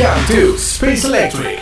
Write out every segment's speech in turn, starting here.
Welcome to Space Electric.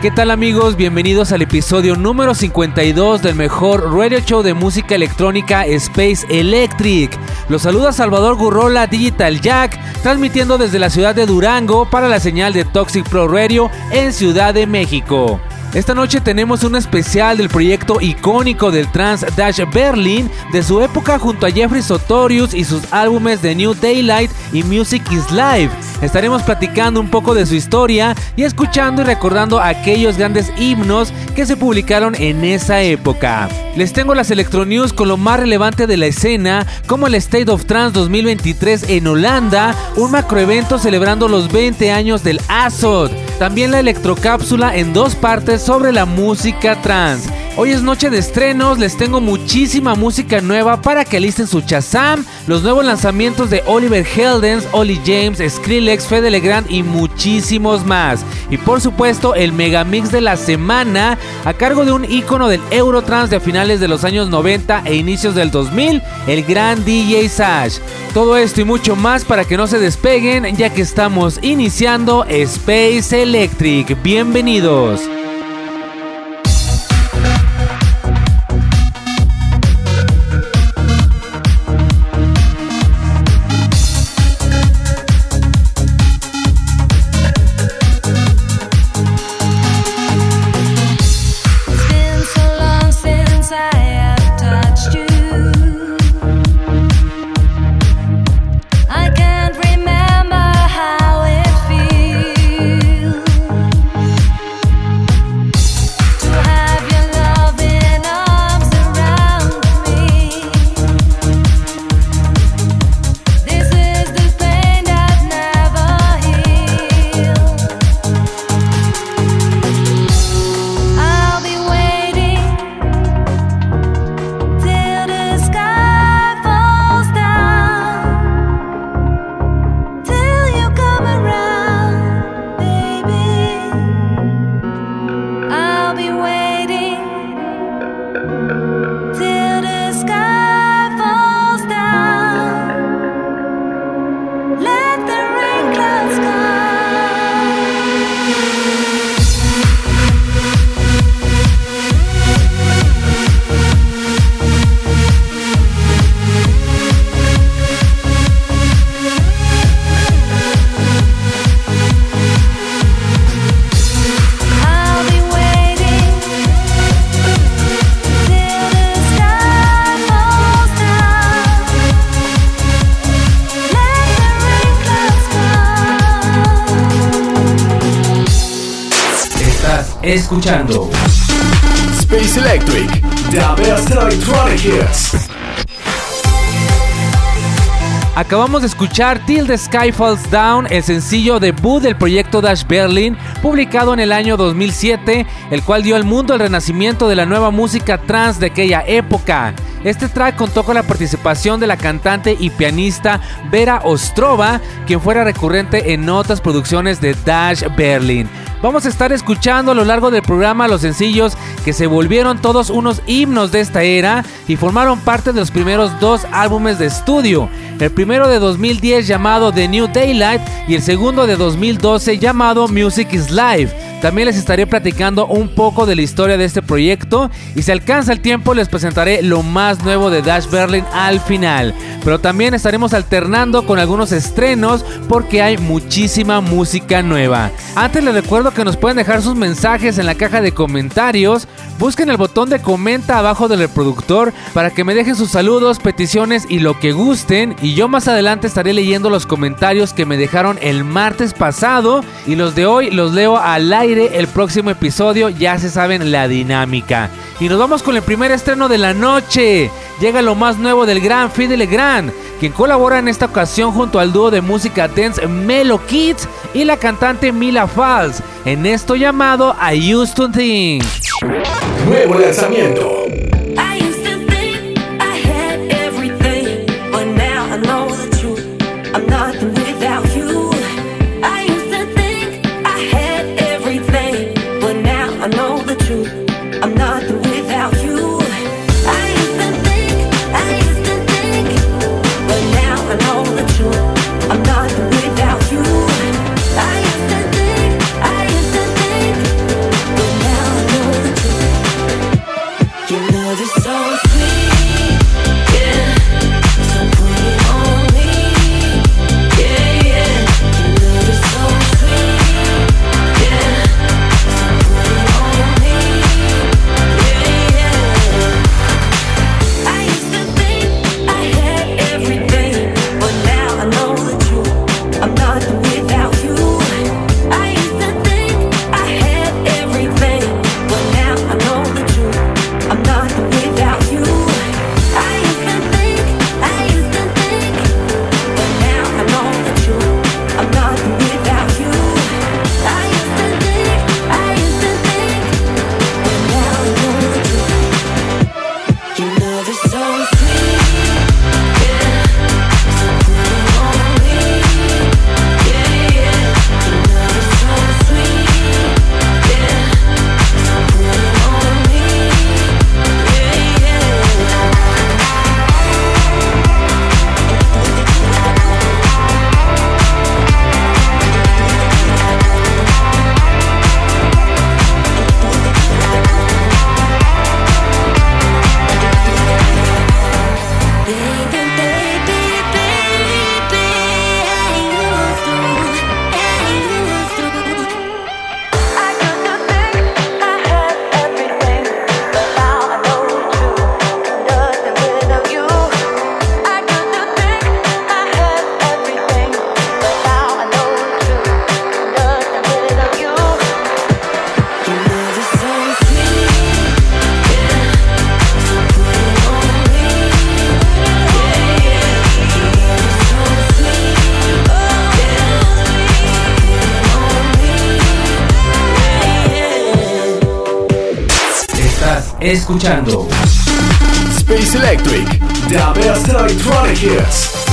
¿Qué tal amigos? Bienvenidos al episodio número 52 del mejor radio show de música electrónica Space Electric. Los saluda Salvador Gurrola Digital Jack, transmitiendo desde la ciudad de Durango para la señal de Toxic Pro Radio en Ciudad de México. Esta noche tenemos un especial del proyecto icónico del Trans Dash Berlin de su época junto a Jeffrey Sotorius y sus álbumes de New Daylight y Music is Live. Estaremos platicando un poco de su historia y escuchando y recordando aquellos grandes himnos que se publicaron en esa época. Les tengo las Electronews con lo más relevante de la escena, como el State of Trance 2023 en Holanda, un macroevento celebrando los 20 años del ASOD. También la electrocápsula en dos partes sobre la música trans. Hoy es noche de estrenos, les tengo muchísima música nueva para que alisten su Chazam, los nuevos lanzamientos de Oliver Heldens, Ollie James, Skrillex, Fede Legrand y muchísimos más. Y por supuesto el megamix de la semana a cargo de un ícono del Eurotrans de finales de los años 90 e inicios del 2000, el gran DJ Sash. Todo esto y mucho más para que no se despeguen ya que estamos iniciando Space Electric. Bienvenidos. Escuchando Space Electric, The Best Electronic Hits. Acabamos de escuchar Till the Sky Falls Down, el sencillo debut del proyecto Dash Berlin, publicado en el año 2007, el cual dio al mundo el renacimiento de la nueva música trans de aquella época. Este track contó con la participación de la cantante y pianista Vera Ostrova, quien fuera recurrente en otras producciones de Dash Berlin. Vamos a estar escuchando a lo largo del programa los sencillos que se volvieron todos unos himnos de esta era y formaron parte de los primeros dos álbumes de estudio. El primero de 2010 llamado The New Daylight y el segundo de 2012 llamado Music is Live. También les estaré platicando un poco de la historia de este proyecto y si alcanza el tiempo les presentaré lo más nuevo de Dash Berlin al final. Pero también estaremos alternando con algunos estrenos porque hay muchísima música nueva. Antes les recuerdo que nos pueden dejar sus mensajes en la caja de comentarios. Busquen el botón de comenta abajo del reproductor para que me dejen sus saludos, peticiones y lo que gusten. Y yo más adelante estaré leyendo los comentarios que me dejaron el martes pasado. Y los de hoy los leo al aire el próximo episodio. Ya se saben la dinámica. Y nos vamos con el primer estreno de la noche. llega lo más nuevo del gran Fidel Legrand, quien colabora en esta ocasión junto al dúo de música dance Melo Kids y la cantante Mila Falls, en esto llamado I Used to Think. Nuevo lanzamiento. Escuchando Space Electric. The best electronic hits.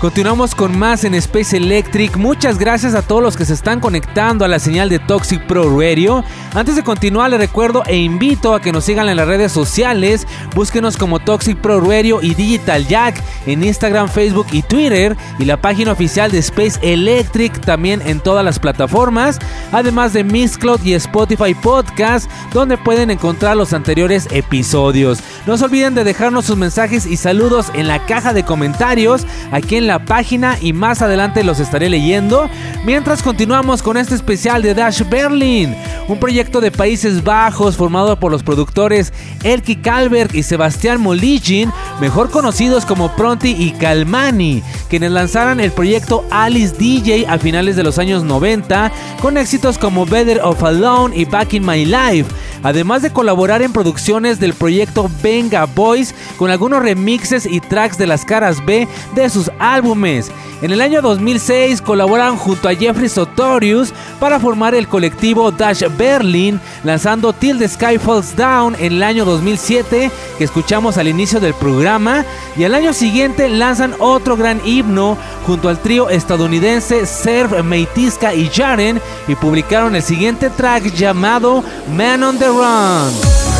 Continuamos con más en Space Electric. Muchas gracias a todos los que se están conectando a la señal de Toxic Pro Radio. Antes de continuar, les recuerdo e invito a que nos sigan en las redes sociales. Búsquenos como Toxic Pro Radio y Digital Jack en Instagram, Facebook y Twitter. Y la página oficial de Space Electric también en todas las plataformas. Además de Mixcloud y Spotify Podcast, donde pueden encontrar los anteriores episodios. No se olviden de dejarnos sus mensajes y saludos en la caja de comentarios aquí en la página y más adelante los estaré leyendo. Mientras continuamos con este especial de Dash Berlin, un proyecto de Países Bajos formado por los productores Elki Kalberg y Sebastián Moligin, mejor conocidos como Pronti y Calmani, quienes lanzaron el proyecto Alice DJ a finales de los años 90 con éxitos como Better of Alone y Back in My Life además de colaborar en producciones del proyecto Venga Boys con algunos remixes y tracks de las caras B de sus álbumes. En el año 2006 colaboraron junto a Jeffrey Sotorius para formar el colectivo Dash Berlin, lanzando Till the Sky Falls Down en el año 2007, que escuchamos al inicio del programa, y al año siguiente lanzan otro gran himno junto al trío estadounidense Serv Meitiska y Jaren, y publicaron el siguiente track llamado Man on the Run.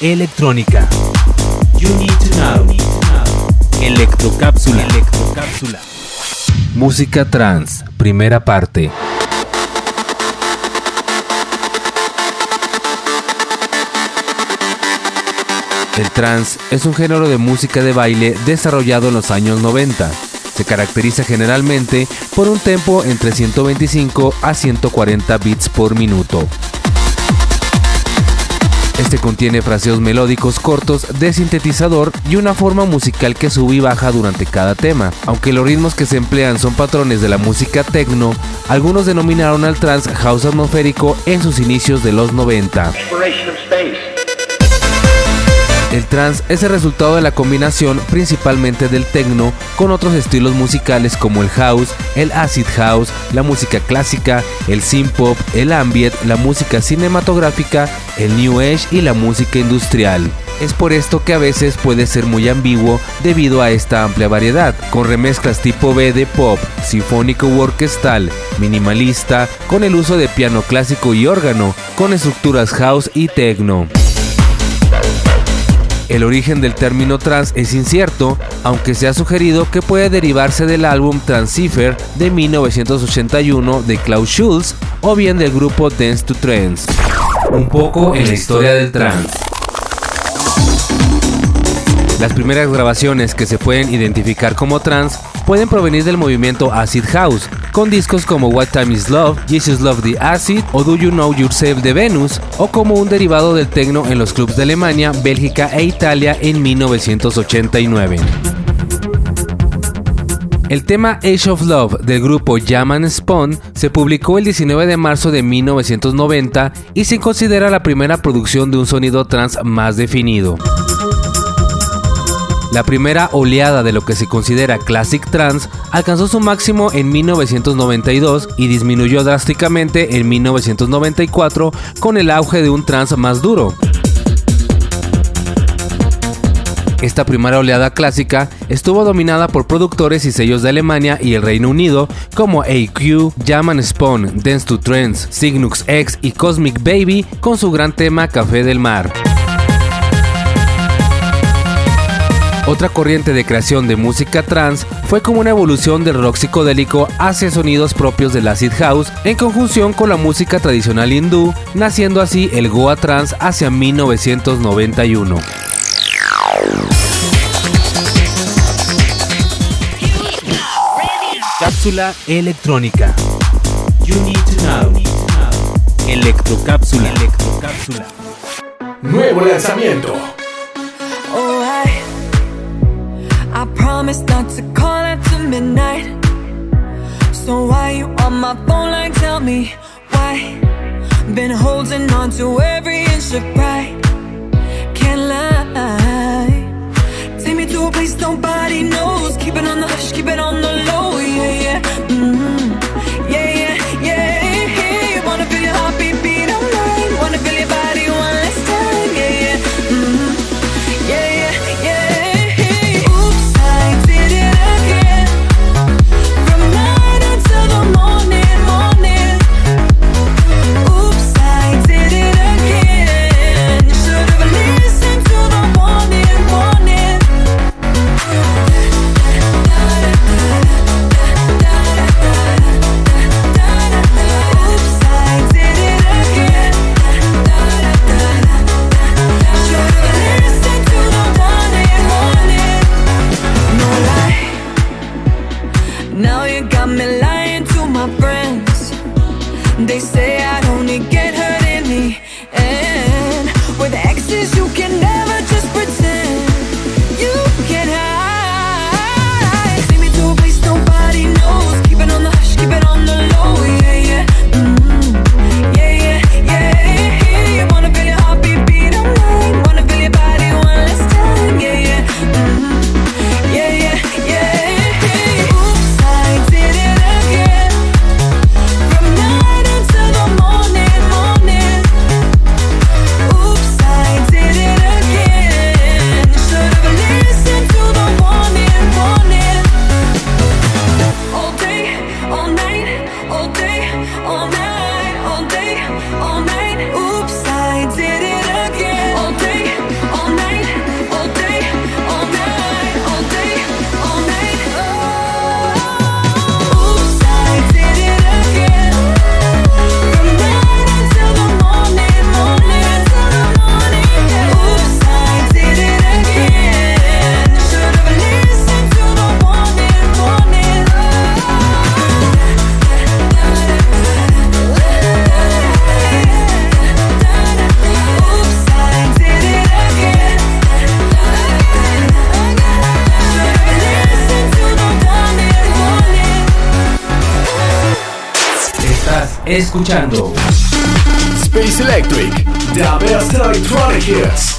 Electrónica. You need to know. Electrocápsula. Música trans, primera parte. El trance es un género de música de baile desarrollado en los años 90. Se caracteriza generalmente por un tempo entre 125 a 140 bits por minuto. Este contiene fraseos melódicos cortos de sintetizador y una forma musical que sube y baja durante cada tema. Aunque los ritmos que se emplean son patrones de la música techno, algunos denominaron al trance house atmosférico en sus inicios de los 90. El trance es el resultado de la combinación principalmente del techno con otros estilos musicales como el house, el acid house, la música clásica, el synth pop, el ambient, la música cinematográfica, el new age y la música industrial. Es por esto que a veces puede ser muy ambiguo debido a esta amplia variedad, con remezclas tipo B de pop, sinfónico u orquestal, minimalista, con el uso de piano clásico y órgano, con estructuras house y techno. El origen del término trans es incierto, aunque se ha sugerido que puede derivarse del álbum Transceiver de 1981 de Klaus Schulz o bien del grupo Dance to Trance. Un poco en la historia del trance. Las primeras grabaciones que se pueden identificar como trance pueden provenir del movimiento Acid House, con discos como What Time Is Love, Jesus Love the Acid o Do You Know Yourself de Venus, o como un derivado del techno en los clubs de Alemania, Bélgica e Italia en 1989. El tema Age of Love del grupo Jam and Spawn se publicó el 19 de marzo de 1990 y se considera la primera producción de un sonido trance más definido. La primera oleada de lo que se considera Classic Trance alcanzó su máximo en 1992 y disminuyó drásticamente en 1994 con el auge de un trance más duro. Esta primera oleada clásica estuvo dominada por productores y sellos de Alemania y el Reino Unido como AQ, Jam Spawn, Dance to Trance, Cygnus X y Cosmic Baby con su gran tema Café del Mar. Otra corriente de creación de música trance fue como una evolución del rock psicodélico hacia sonidos propios del acid house en conjunción con la música tradicional hindú, naciendo así el Goa Trance hacia 1991. Cápsula electrónica. You need to know. Electrocápsula. Electrocápsula. Nuevo lanzamiento. Promise not to call after midnight. So why you on my phone like tell me why? Been holding on to every inch of pride. Can't lie. Take me to a place nobody knows. Keep it on the hush, keep it on the low. Yeah, yeah. mm Yeah, escuchando Space Electric, the best electronic hits.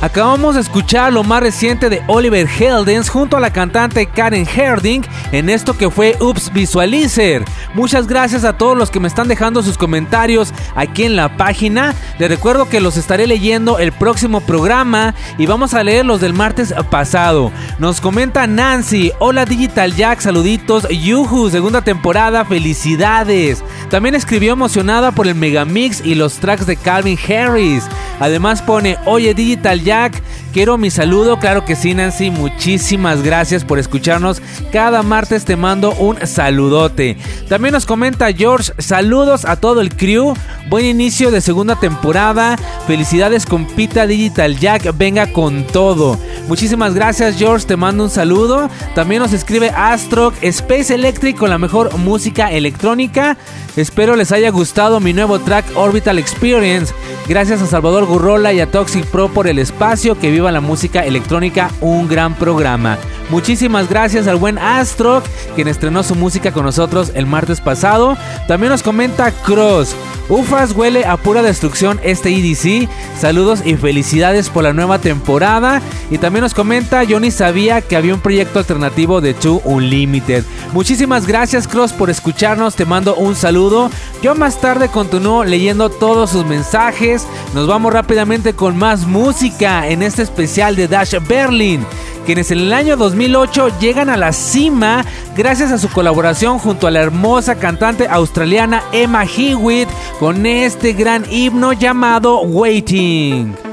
Acabamos de escuchar lo más reciente de Oliver Heldens junto a la cantante Karen Herding en esto que fue Ups Visualizer. Muchas gracias a todos los que me están dejando sus comentarios aquí en la página. Les recuerdo que los estaré leyendo el próximo programa y vamos a leer los del martes pasado. Nos comenta Nancy, hola Digital Jack, saluditos, Yuhu, segunda temporada, felicidades. También escribió emocionada por el Megamix y los tracks de Calvin Harris. Además pone, oye Digital Jack, quiero mi saludo. Claro que sí, Nancy, muchísimas gracias por escucharnos. Cada martes te mando un saludote. Nos comenta George, saludos a todo el crew. Buen inicio de segunda temporada. Felicidades con Pita Digital Jack, venga con todo. Muchísimas gracias George, te mando un saludo. También nos escribe Astroc, Space Electric con la mejor música electrónica. Espero les haya gustado mi nuevo track Orbital Experience. Gracias a Salvador Gurrola y a Toxic Pro por el espacio. Que viva la música electrónica, un gran programa. Muchísimas gracias al buen Astroc, quien estrenó su música con nosotros el martes pasado. También nos comenta Cross. Ufas huele a pura destrucción este EDC. Saludos y felicidades por la nueva temporada. Y también nos comenta, yo ni sabía que había un proyecto alternativo de Two Unlimited. Muchísimas gracias Cross por escucharnos, te mando un saludo. Yo más tarde continúo leyendo todos sus mensajes. Nos vamos rápidamente con más música en este especial de Dash Berlin quienes en el año 2008 llegan a la cima gracias a su colaboración junto a la hermosa cantante australiana Emma Hewitt con este gran himno llamado Waiting.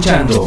Escuchando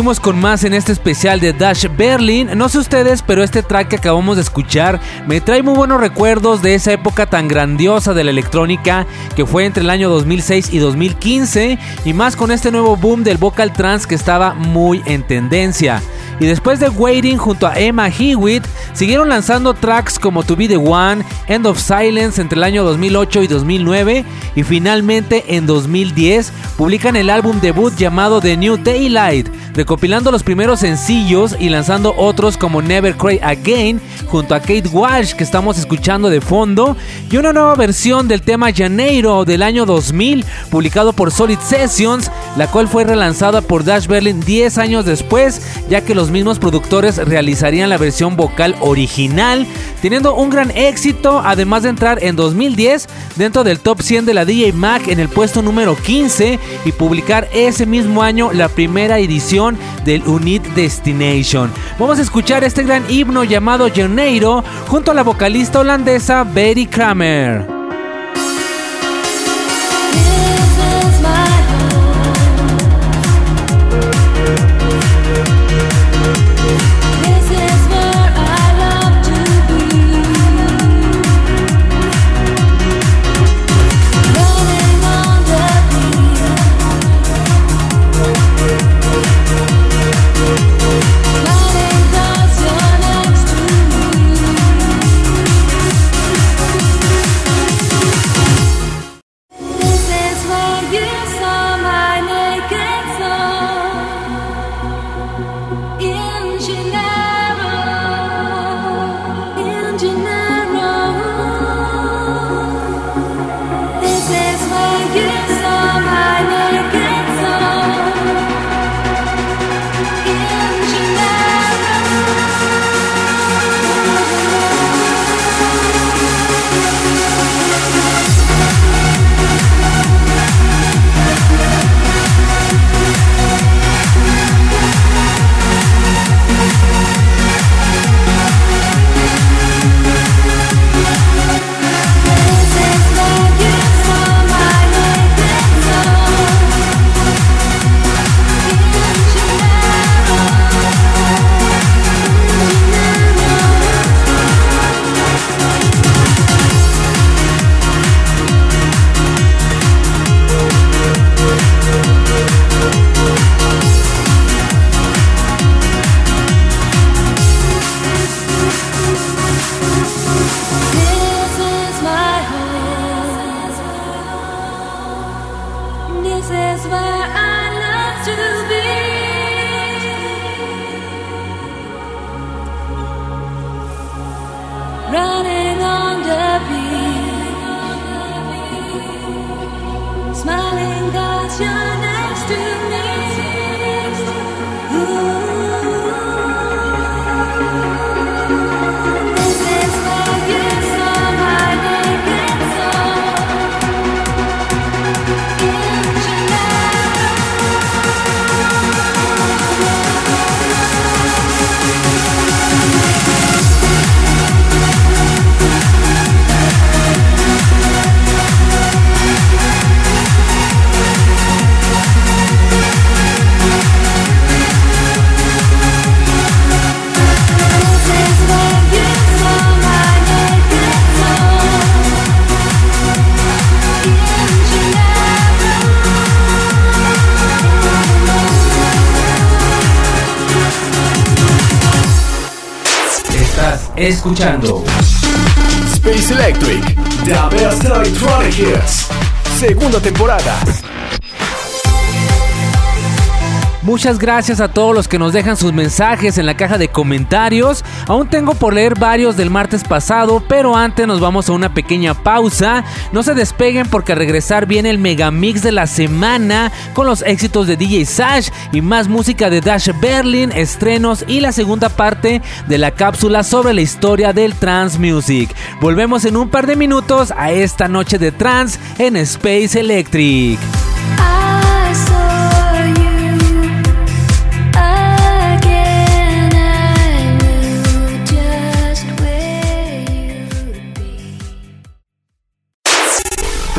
Seguimos con más en este especial de Dash Berlin. No sé ustedes, pero este track que acabamos de escuchar me trae muy buenos recuerdos de esa época tan grandiosa de la electrónica que fue entre el año 2006 y 2015 y más con este nuevo boom del vocal trance que estaba muy en tendencia. Y después de Waiting junto a Emma Hewitt, siguieron lanzando tracks como To Be The One, End of Silence entre el año 2008 y 2009 y finalmente en 2010 publican el álbum debut llamado The New Daylight, recopilando los primeros sencillos y lanzando otros como Never Cry Again junto a Kate Walsh que estamos escuchando de fondo y una nueva versión del tema Janeiro del año 2000 publicado por Solid Sessions, la cual fue relanzada por Dash Berlin 10 años después, ya que los mismos productores realizarían la versión vocal original, teniendo un gran éxito, además de entrar en 2010 dentro del top 100 de la DJ Mac en el puesto número 15 y publicar ese mismo año la primera edición del Unit Destination. Vamos a escuchar este gran himno llamado Janeiro junto a la vocalista holandesa Betty Kramer. Escuchando Space Electric, the best electronic hits. Segunda temporada. Muchas gracias a todos los que nos dejan sus mensajes en la caja de comentarios. Aún tengo por leer varios del martes pasado, pero antes nos vamos a una pequeña pausa. No se despeguen porque al regresar viene el megamix de la semana con los éxitos de DJ Sash y más música de Dash Berlin, estrenos y la segunda parte de la cápsula sobre la historia del trance music. Volvemos en un par de minutos a esta noche de trance en Space Electric.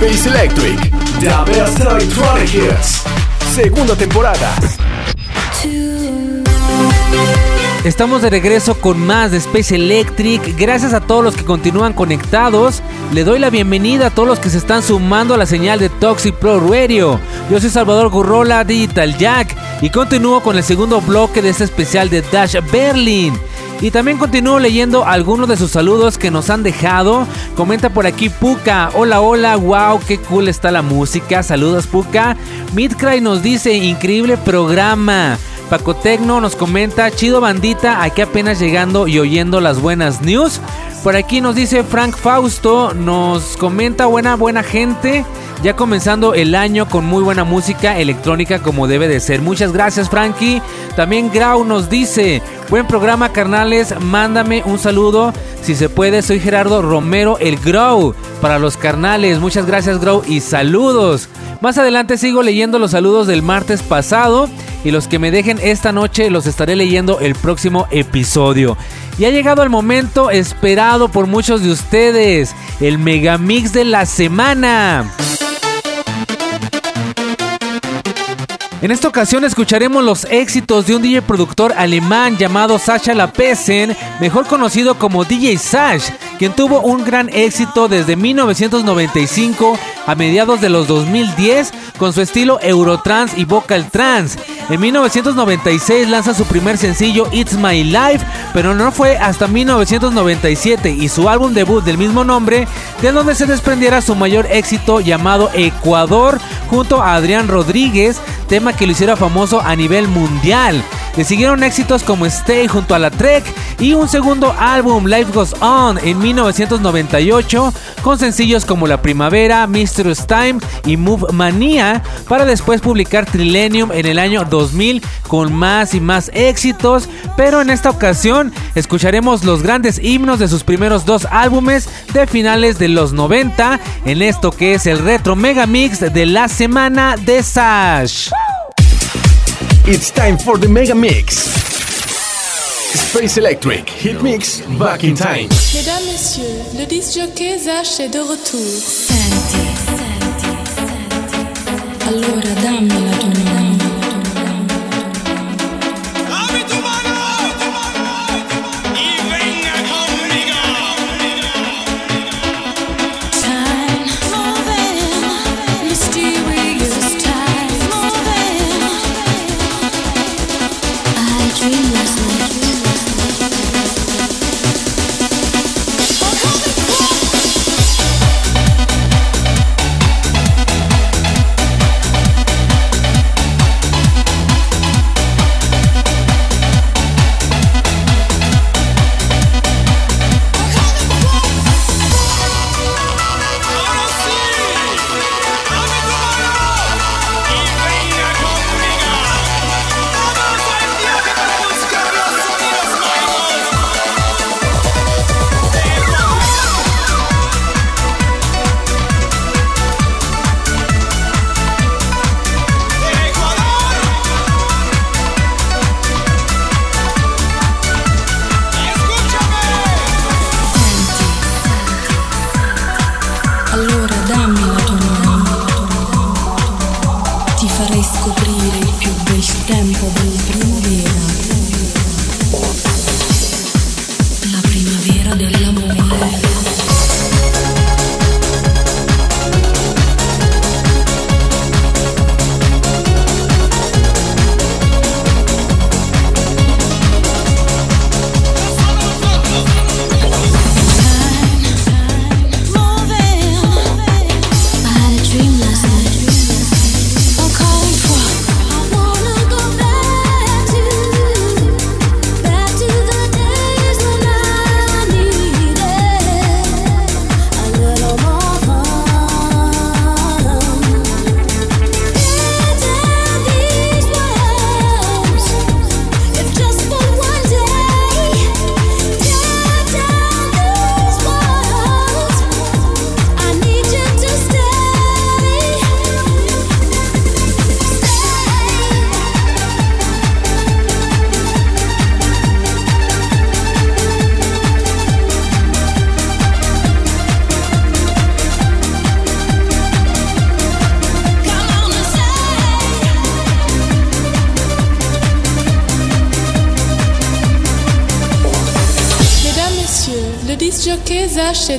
Space Electric. The best electronic hits. Segunda temporada. Estamos de regreso con más de Space Electric. Gracias a todos los que continúan conectados. Le doy la bienvenida a todos los que se están sumando a la señal de Toxic Pro Radio. Yo soy Salvador Gurrola, Digital Jack, y continúo con el segundo bloque de este especial de Dash Berlin. Y también continúo leyendo algunos de sus saludos que nos han dejado. Comenta por aquí Puka. Hola, hola, wow, qué cool está la música. Saludos Puka. Midcry nos dice, increíble programa. Paco Tecno nos comenta, chido bandita, aquí apenas llegando y oyendo las buenas news. Por aquí nos dice Frank Fausto, nos comenta buena, buena gente. Ya comenzando el año con muy buena música electrónica como debe de ser. Muchas gracias Frankie. También Grau nos dice, buen programa carnales, mándame un saludo. Si se puede, soy Gerardo Romero, el Grow. Para los carnales, muchas gracias Grow y saludos. Más adelante sigo leyendo los saludos del martes pasado y los que me dejen esta noche los estaré leyendo el próximo episodio. Y ha llegado el momento esperado por muchos de ustedes, el megamix de la semana. En esta ocasión escucharemos los éxitos de un DJ productor alemán llamado Sascha Lapesen, mejor conocido como DJ Sash, quien tuvo un gran éxito desde 1995 a mediados de los 2010 con su estilo Eurotrans y Vocal Trans. En 1996 lanza su primer sencillo It's My Life, pero no fue hasta 1997 y su álbum debut del mismo nombre, de donde se desprendiera su mayor éxito llamado Ecuador junto a Adrián Rodríguez, tema que lo hiciera famoso a nivel mundial. Le siguieron éxitos como Stay junto a la Trek y un segundo álbum Life Goes On en 1998 con sencillos como La Primavera, Mysterious Time y Move Mania para después publicar Trillennium en el año 2000 con más y más éxitos, pero en esta ocasión escucharemos los grandes himnos de sus primeros dos álbumes de finales de los 90 en esto que es el retro mega mix de la semana de Sash. It's time for the Mega Mix. Space Electric Hit Mix Back in Time. Mesdames, Messieurs, le disc jockey Zash est de retour. Senti, senti, senti. Allora dammi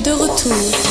de retour.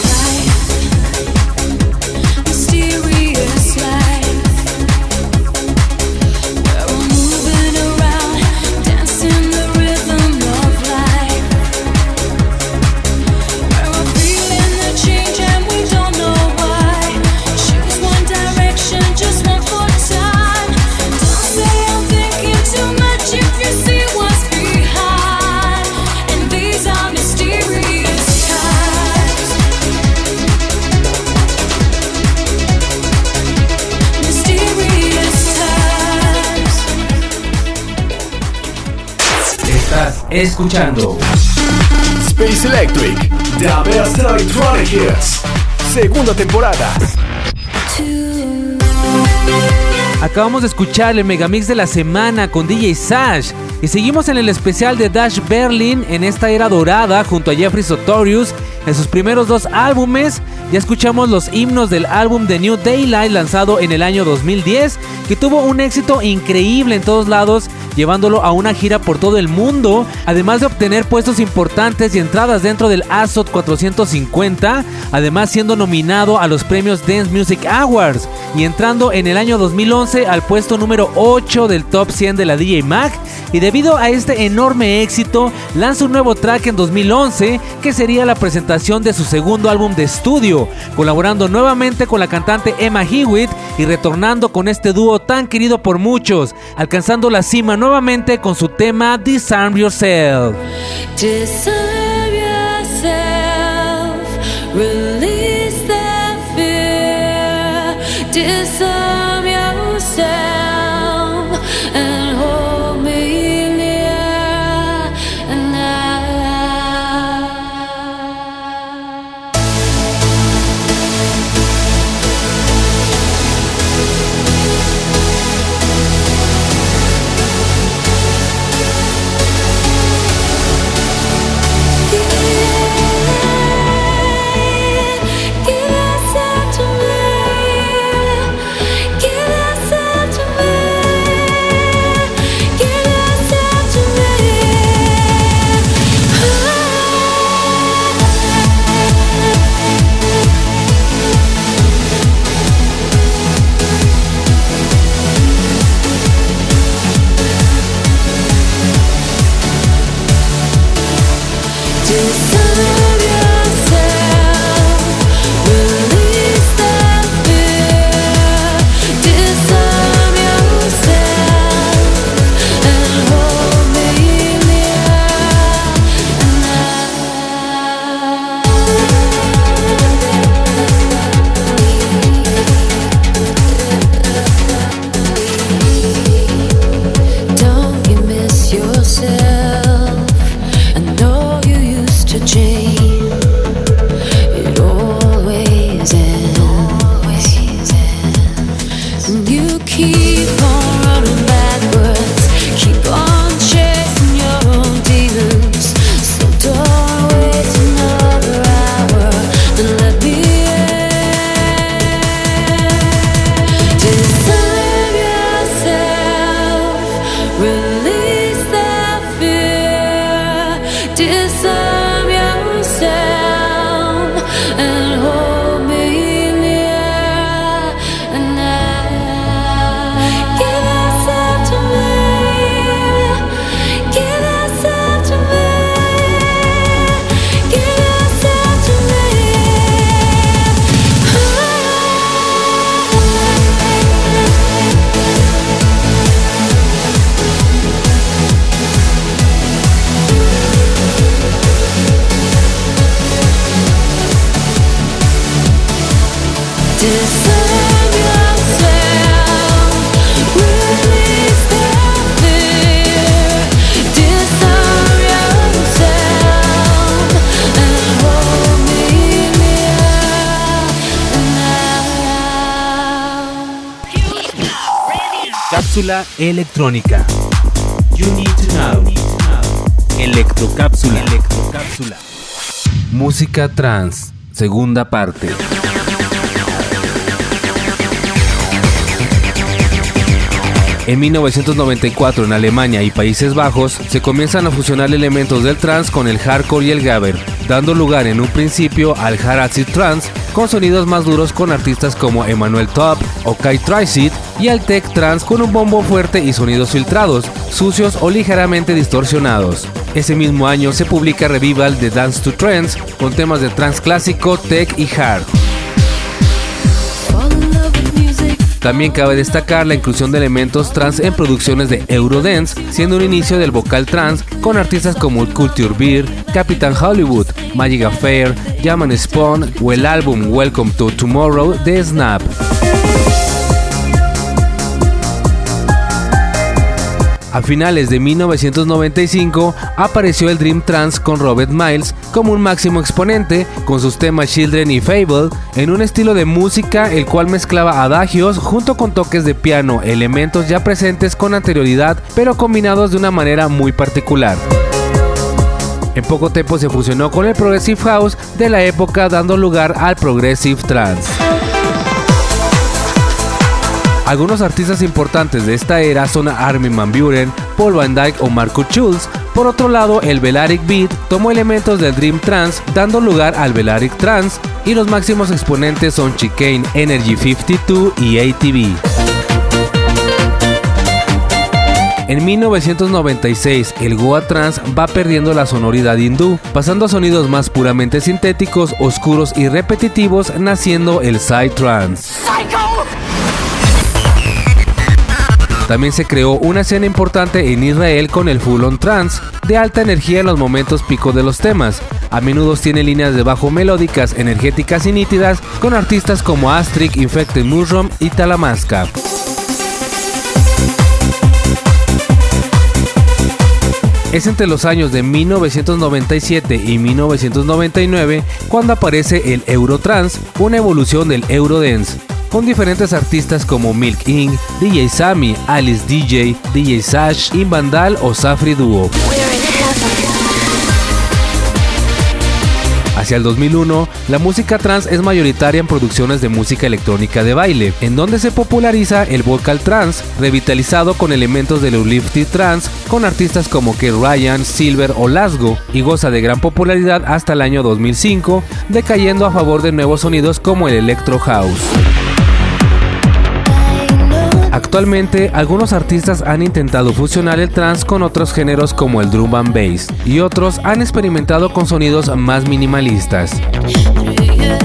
Escuchando Space Electric, The Best Electronic Hits. Segunda temporada. Acabamos de escuchar el megamix de la semana con DJ Sash y seguimos en el especial de Dash Berlin en esta era dorada junto a Jeffrey Sotorius en sus primeros dos álbumes. Ya escuchamos los himnos del álbum The New Daylight lanzado en el año 2010 que tuvo un éxito increíble en todos lados llevándolo a una gira por todo el mundo, además de obtener puestos importantes y entradas dentro del ASOT 450, además siendo nominado a los premios Dance Music Awards y entrando en el año 2011 al puesto número 8 del top 100 de la DJ Mag y debido a este enorme éxito lanza un nuevo track en 2011 que sería la presentación de su segundo álbum de estudio, colaborando nuevamente con la cantante Emma Hewitt y retornando con este dúo tan querido por muchos, alcanzando la cima nuevamente con su tema Disarm Yourself. Disarm yourself, electrónica. You need to know. Electrocápsula. Electrocápsula. Música trans. Segunda parte. En 1994 en Alemania y Países Bajos se comienzan a fusionar elementos del trance con el hardcore y el gabber, dando lugar en un principio al hard acid trance con sonidos más duros con artistas como Emmanuel Top o Kai Tricid y al tech trance con un bombo fuerte y sonidos filtrados, sucios o ligeramente distorsionados. Ese mismo año se publica Revival de Dance to Trends con temas de trance clásico, tech y hard. También cabe destacar la inclusión de elementos trance en producciones de Eurodance, siendo un inicio del vocal trance con artistas como Culture Beer, Captain Hollywood, Magic Affair, Yaman Spawn o el álbum Welcome to Tomorrow de Snap. A finales de 1995 apareció el Dream Trance con Robert Miles como un máximo exponente con sus temas Children y Fable en un estilo de música el cual mezclaba adagios junto con toques de piano, elementos ya presentes con anterioridad pero combinados de una manera muy particular. En poco tiempo se fusionó con el Progressive House de la época dando lugar al Progressive Trance. Algunos artistas importantes de esta era son Armin van Buren, Paul Van Dyke o Marco Schulz. Por otro lado, el Velaric Beat tomó elementos del Dream Trance, dando lugar al Velaric Trance, y los máximos exponentes son Chicane, Energy 52 y ATV. En 1996, el Goa Trance va perdiendo la sonoridad hindú, pasando a sonidos más puramente sintéticos, oscuros y repetitivos, naciendo el Psy Trance. También se creó una escena importante en Israel con el Full On Trance, de alta energía en los momentos pico de los temas. A menudo tiene líneas de bajo melódicas, energéticas y nítidas, con artistas como Astric, Infected Mushroom y Talamasca. Es entre los años de 1997 y 1999 cuando aparece el Eurotrance, una evolución del Eurodance, con diferentes artistas como Milk Inc., DJ Sammy, Alice DJ, DJ Sash, Invandal o Safri Duo. Hacia el 2001, la música trance es mayoritaria en producciones de música electrónica de baile, en donde se populariza el vocal trance, revitalizado con elementos del uplifting trance, con artistas como Kate Ryan, Silver o Lasgo, y goza de gran popularidad hasta el año 2005, decayendo a favor de nuevos sonidos como el electro house. Actualmente, algunos artistas han intentado fusionar el trance con otros géneros como el drum and bass, y otros han experimentado con sonidos más minimalistas.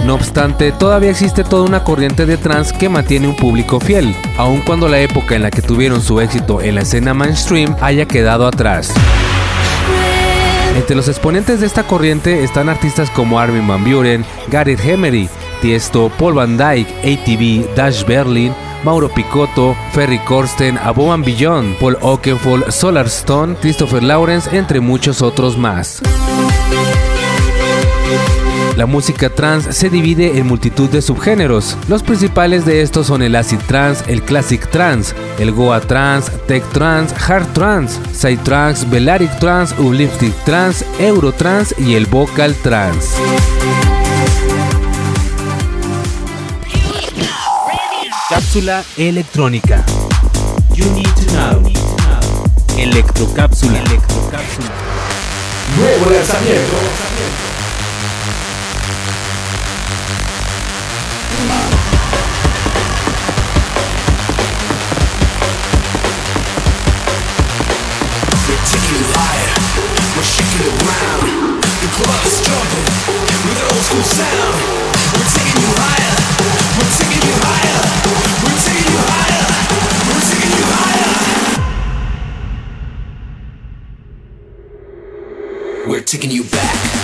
No obstante, todavía existe toda una corriente de trance que mantiene un público fiel, aun cuando la época en la que tuvieron su éxito en la escena mainstream haya quedado atrás. Entre los exponentes de esta corriente están artistas como Armin van Buren, Gareth Emery, Tiesto, Paul Van Dyke, ATV, Dash Berlin, Mauro Picotto, Ferry Corsten, Aboman Beyond, Paul Oakenfold, Solar Stone, Christopher Lawrence, entre muchos otros más. La música trance se divide en multitud de subgéneros. Los principales de estos son el acid trance, el classic trance, el goa trance, tech trance, hard trance, side trance, velaric trance, uplifting trance, euro trance y el vocal trance. Cápsula electrónica. You need to know. Electrocápsula. Electrocápsula. Nuevo lanzamiento. We're shaking it round. The with an old school sound. Taking you back.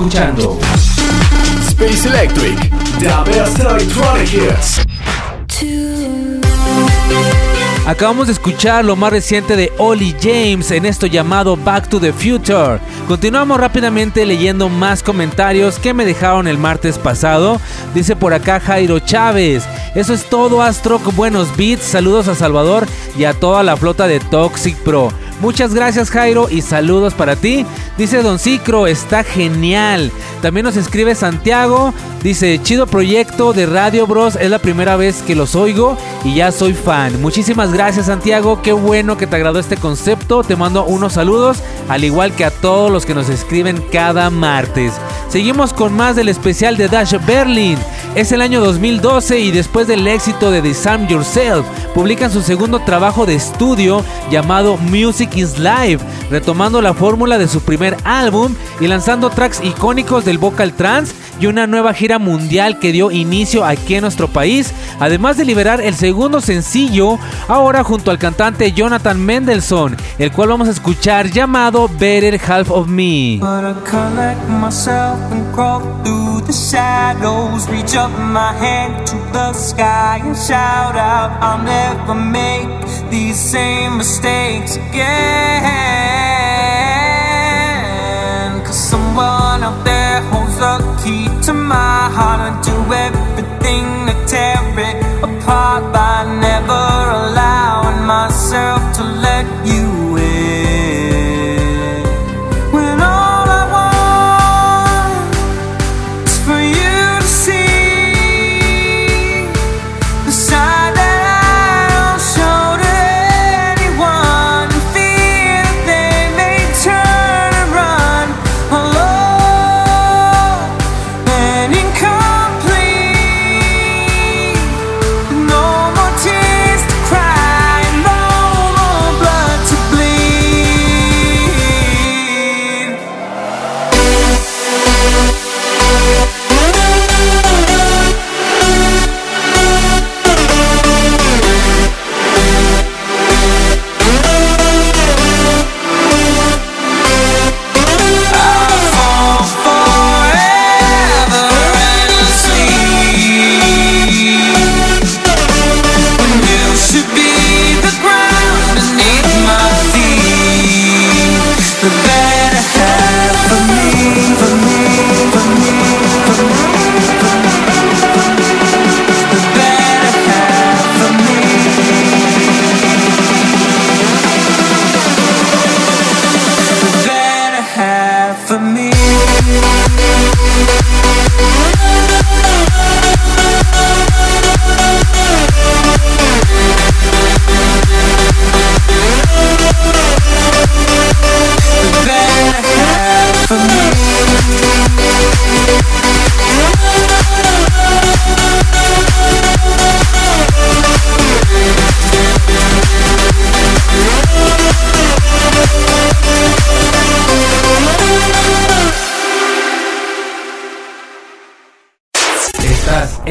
Escuchando Space Electric, The best electronic hits. Acabamos de escuchar lo más reciente de Ollie James en esto llamado Back to the Future. Continuamos rápidamente leyendo más comentarios que me dejaron el martes pasado. Dice por acá Jairo Chávez. Eso es todo Astro, buenos beats. Saludos a Salvador y a toda la flota de Toxic Pro. Muchas gracias Jairo y saludos para ti. Dice Don Cicro, está genial. También nos escribe Santiago. Dice, chido proyecto de Radio Bros. Es la primera vez que los oigo y ya soy fan. Muchísimas gracias Santiago. Qué bueno que te agradó este concepto. Te mando unos saludos, al igual que a todos los que nos escriben cada martes. Seguimos con más del especial de Dash Berlin. Es el año 2012 y después del éxito de Disarm Yourself, publican su segundo trabajo de estudio llamado Music is Live, retomando la fórmula de su primer álbum y lanzando tracks icónicos del vocal trance y una nueva gira mundial que dio inicio aquí en nuestro país, además de liberar el segundo sencillo ahora junto al cantante Jonathan Mendelssohn, el cual vamos a escuchar llamado Better Half of Me. Cause someone out there holds the key to my heart and do everything to tear it apart by never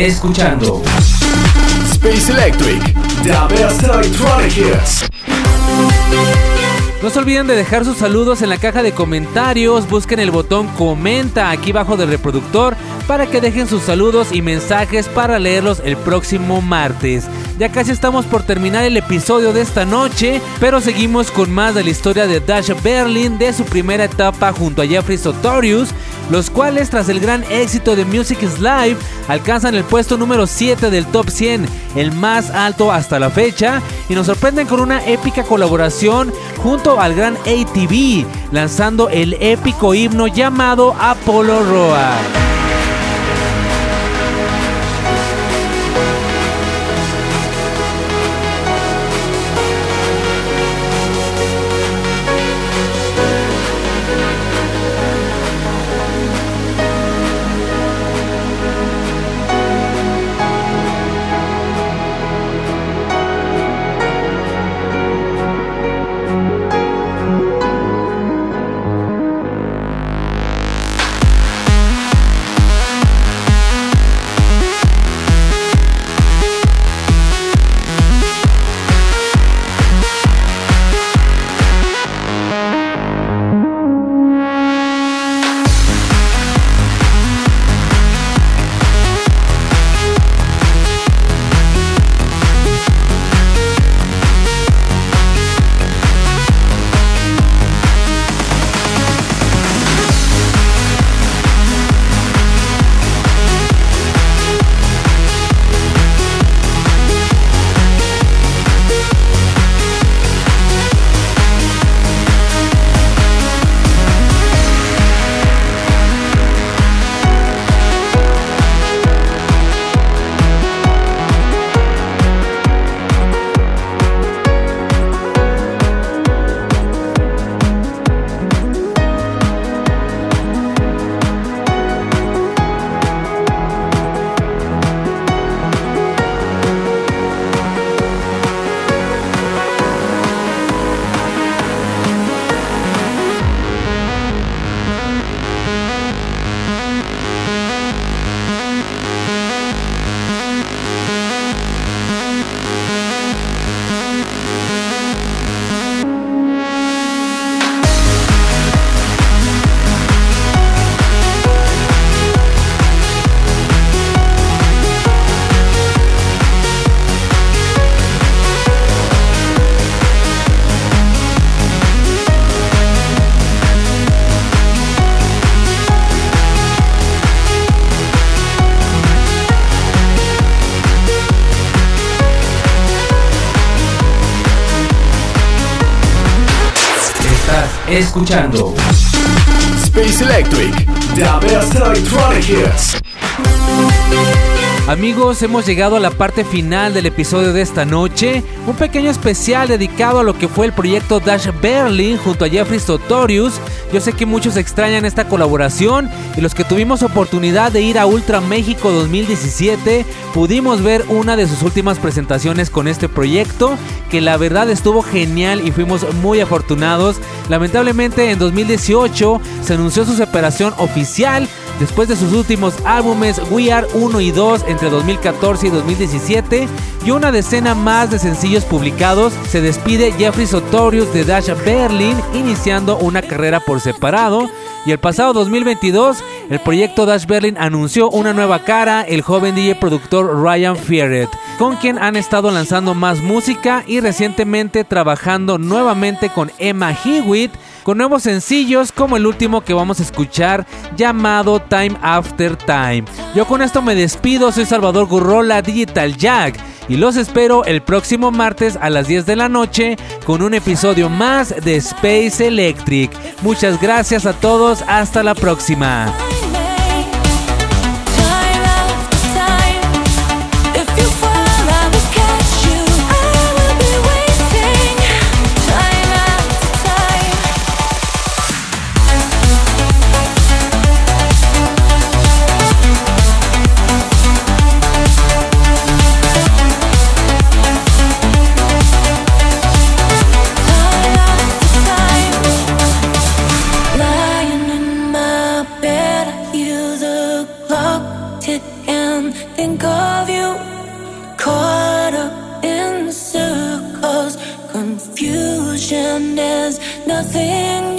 escuchando Space Electric, The best electronic hits. No se olviden de dejar sus saludos en la caja de comentarios. Busquen el botón comenta aquí abajo del reproductor para que dejen sus saludos y mensajes para leerlos el próximo martes. Ya casi estamos por terminar el episodio de esta noche, pero seguimos con más de la historia de Dash Berlin de su primera etapa junto a Jeffrey Sotorius, los cuales tras el gran éxito de Music is Live alcanzan el puesto número 7 del top 100, el más alto hasta la fecha, y nos sorprenden con una épica colaboración junto al gran ATV, lanzando el épico himno llamado Apollo Roar. Escuchando Space Electric. The best electronic hits. Amigos, hemos llegado a la parte final del episodio de esta noche, un pequeño especial dedicado a lo que fue el proyecto Dash Berlin junto a Jeffrey Sotorius. Yo sé que muchos extrañan esta colaboración y los que tuvimos oportunidad de ir a Ultra México 2017 pudimos ver una de sus últimas presentaciones con este proyecto que la verdad estuvo genial y fuimos muy afortunados. Lamentablemente en 2018 se anunció su separación oficial después de sus últimos álbumes We Are 1 y 2 entre 2014 y 2017 y una decena más de sencillos publicados, se despide Jeffrey Sotorius de Dash Berlin iniciando una carrera por separado. Y el pasado 2022 el proyecto Dash Berlin anunció una nueva cara, el joven DJ productor Ryan Fierret, con quien han estado lanzando más música y recientemente trabajando nuevamente con Emma Hewitt con nuevos sencillos como el último que vamos a escuchar llamado Time After Time. Yo con esto me despido, soy Salvador Gurrola Digital Jack y los espero el próximo martes a las 10 de la noche con un episodio más de Space Electric. Muchas gracias a todos, hasta la próxima. Nothing